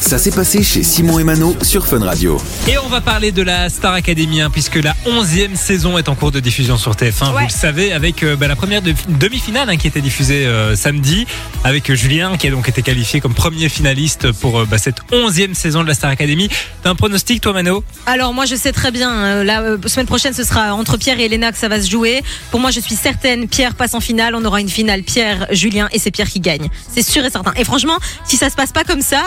Ça s'est passé chez Simon et Mano sur Fun Radio. Et on va parler de la Star Academy, hein, puisque la 11e saison est en cours de diffusion sur TF1. Vous le savez, avec euh, bah, la première de- demi-finale hein, qui était diffusée euh, samedi, avec euh, Julien qui a donc été qualifié comme premier finaliste pour euh, bah, cette 11e saison de la Star Academy. T'as un pronostic, toi, Mano? Alors moi je sais très bien, euh, la euh, semaine prochaine ce sera entre Pierre et Elena que ça va se jouer. Pour moi je suis certaine, Pierre passe en finale, on aura une finale Pierre, Julien et c'est Pierre qui gagne. C'est sûr et certain. Et franchement, si ça se passe pas comme ça,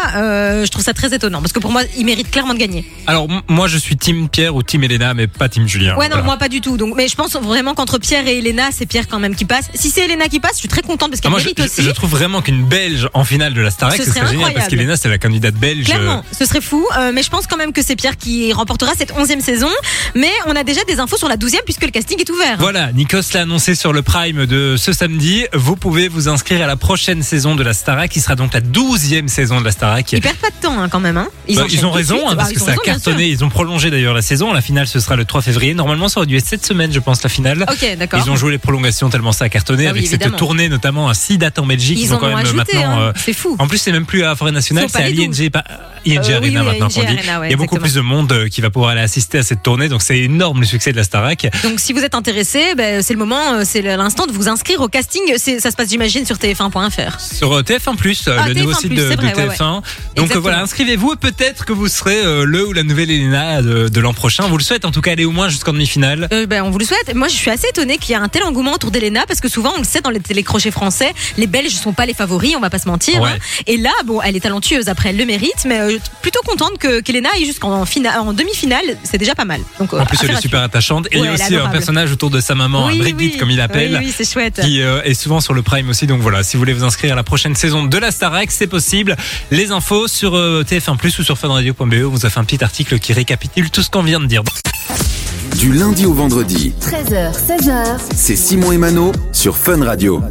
euh, je trouve ça très étonnant parce que pour moi il mérite clairement de gagner. Alors, moi, je suis Team Pierre ou Team Elena, mais pas Team Julien. Ouais non Voilà. moi pas du tout. Donc mais je pense vraiment qu'entre Pierre et Elena c'est Pierre quand même qui passe. Si c'est Elena qui passe, je suis très contente parce Ah, qu'elle mérite je- aussi. je trouve vraiment qu'une Belge en finale de la Star Academy, Ce ce serait serait génial parce qu'Elena, c'est la candidate belge. Clairement, ce serait fou, euh, mais je pense quand même que c'est Pierre qui remportera cette 11e saison. Mais on a déjà des infos sur la 12e puisque le casting est ouvert. Voilà, Nikos l'a annoncé sur le Prime de ce samedi. Vous pouvez vous inscrire à la prochaine saison de la Starac, qui sera donc la 12e saison de la Starac. Perdent pas de temps hein, quand même. Hein. Bah, ils ont raison, suite. hein, Bah, parce ils que ça a raison, cartonné. Ils ont prolongé d'ailleurs la saison. La finale, ce sera le 3 février. Normalement, ça aurait dû être cette semaine, je pense, la finale. Ok, d'accord. Ils ont joué les prolongations tellement ça a cartonné Ah oui, avec cette tournée notamment à 6 dates en Belgique. Ils Ils, ont quand ont même ajouté, maintenant. euh, C'est fou. En plus, c'est même plus à Forêt Nationale, C'est à l'ING, Euh, Arena maintenant qu'on dit. Il y a beaucoup plus de monde euh, qui va pouvoir aller assister à cette tournée, donc c'est énorme le succès de la Starac. Donc si vous êtes intéressé, ben, c'est le moment, c'est l'instant de vous inscrire au casting. Ça se passe j'imagine sur tf1.fr. Sur euh, TF1 Plus, euh, Ah, le nouveau TF1+, site de, c'est de vrai, ouais, TF1. Donc euh, Exactement. voilà, inscrivez-vous et peut-être que vous serez euh, le ou la nouvelle Elena de, de l'an prochain. On vous le souhaite en tout cas aller au moins jusqu'en demi-finale. Euh, ben, on vous le souhaite. Moi, je suis assez étonnée qu'il y ait un tel engouement autour d'Elena parce que souvent, on le sait dans les télécrochets français, les Belges sont pas les favoris, on va pas se mentir. Ouais. hein. Et là, bon, elle est talentueuse après, elle le mérite, mais euh, plutôt contente que qu'Elena aille jusqu'en en demi-finale, c'est déjà pas mal. Donc, En plus, elle est super attachante. Et il y a aussi un personnage autour de sa maman, Oui, Brigitte oui. comme il l'appelle. Oui, c'est chouette. Qui est souvent sur le Prime aussi. Donc voilà, si vous voulez vous inscrire à la prochaine saison de la Starac, c'est possible. Les infos sur euh, TF1 Plus ou sur funradio.be. On vous a fait un petit article qui récapitule tout ce qu'on vient de dire. Du lundi au vendredi, 13h, 16h, c'est Simon et Mano sur Fun Radio.